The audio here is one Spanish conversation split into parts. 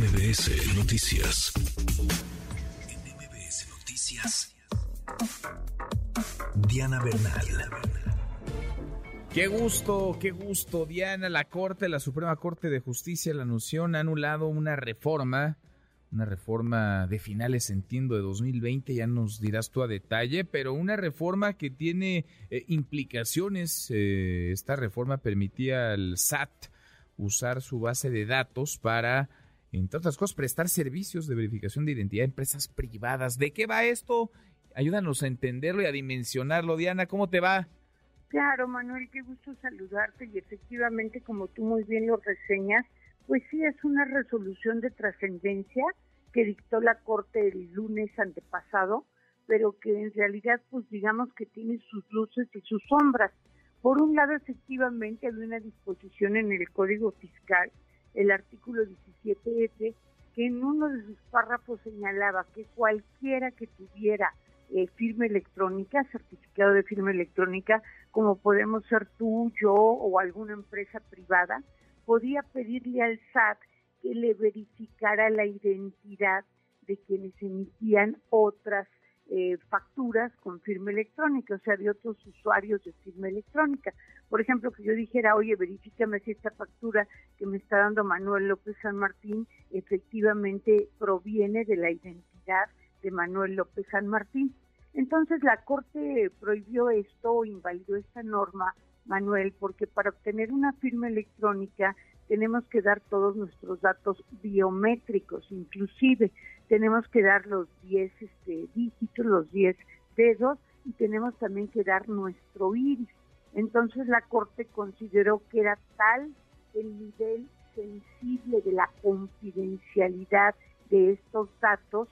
MBS Noticias. MBS Noticias. Diana Bernal. Qué gusto, qué gusto. Diana, la Corte, la Suprema Corte de Justicia, la Nación ha anulado una reforma, una reforma de finales, entiendo, de 2020, ya nos dirás tú a detalle, pero una reforma que tiene eh, implicaciones. Eh, esta reforma permitía al SAT usar su base de datos para, entre otras cosas, prestar servicios de verificación de identidad a empresas privadas. ¿De qué va esto? Ayúdanos a entenderlo y a dimensionarlo. Diana, ¿cómo te va? Claro, Manuel, qué gusto saludarte y efectivamente, como tú muy bien lo reseñas, pues sí es una resolución de trascendencia que dictó la Corte el lunes antepasado, pero que en realidad, pues digamos que tiene sus luces y sus sombras. Por un lado, efectivamente, hay una disposición en el Código Fiscal, el artículo 17F, que en uno de sus párrafos señalaba que cualquiera que tuviera eh, firma electrónica, certificado de firma electrónica, como podemos ser tú, yo o alguna empresa privada, podía pedirle al SAT que le verificara la identidad de quienes emitían otras eh, facturas con firma electrónica, o sea, de otros usuarios de firma electrónica. Por ejemplo, que yo dijera, oye, verifícame si esta factura que me está dando Manuel López San Martín efectivamente proviene de la identidad de Manuel López San Martín. Entonces la Corte prohibió esto invalidó esta norma, Manuel, porque para obtener una firma electrónica tenemos que dar todos nuestros datos biométricos, inclusive tenemos que dar los 10 este, dígitos, los 10 dedos y tenemos también que dar nuestro iris. Entonces la Corte consideró que era tal el nivel sensible de la confidencialidad de estos datos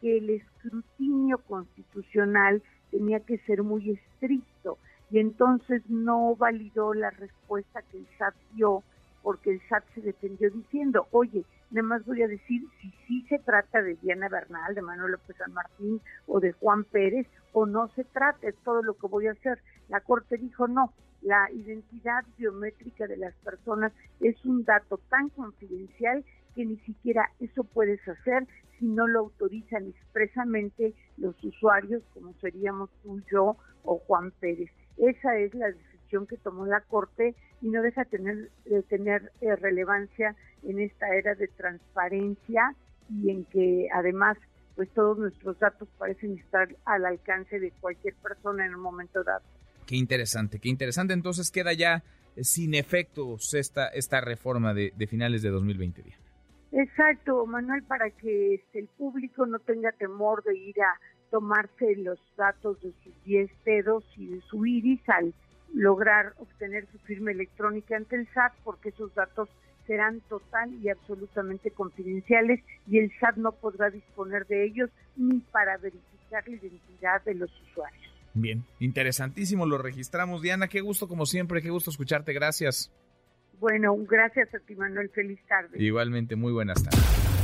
que el escrutinio constitucional tenía que ser muy estricto y entonces no validó la respuesta que el SAT dio porque el SAT se defendió diciendo, oye, nada más voy a decir si sí se trata de Diana Bernal, de Manuel López San Martín o de Juan Pérez o no se trata, es todo lo que voy a hacer. La Corte dijo no, la identidad biométrica de las personas es un dato tan confidencial que ni siquiera eso puedes hacer si no lo autorizan expresamente los usuarios, como seríamos tú, yo o Juan Pérez. Esa es la decisión que tomó la Corte y no deja tener, de tener eh, relevancia en esta era de transparencia y en que además pues todos nuestros datos parecen estar al alcance de cualquier persona en un momento dado. Qué interesante, qué interesante. Entonces queda ya sin efectos esta, esta reforma de, de finales de 2020. Exacto, Manuel, para que este, el público no tenga temor de ir a tomarse los datos de sus 10 dedos y de su iris al lograr obtener su firma electrónica ante el SAT, porque esos datos serán total y absolutamente confidenciales y el SAT no podrá disponer de ellos ni para verificar la identidad de los usuarios. Bien, interesantísimo, lo registramos. Diana, qué gusto como siempre, qué gusto escucharte, gracias. Bueno, gracias a ti, Manuel. Feliz tarde. Igualmente, muy buenas tardes.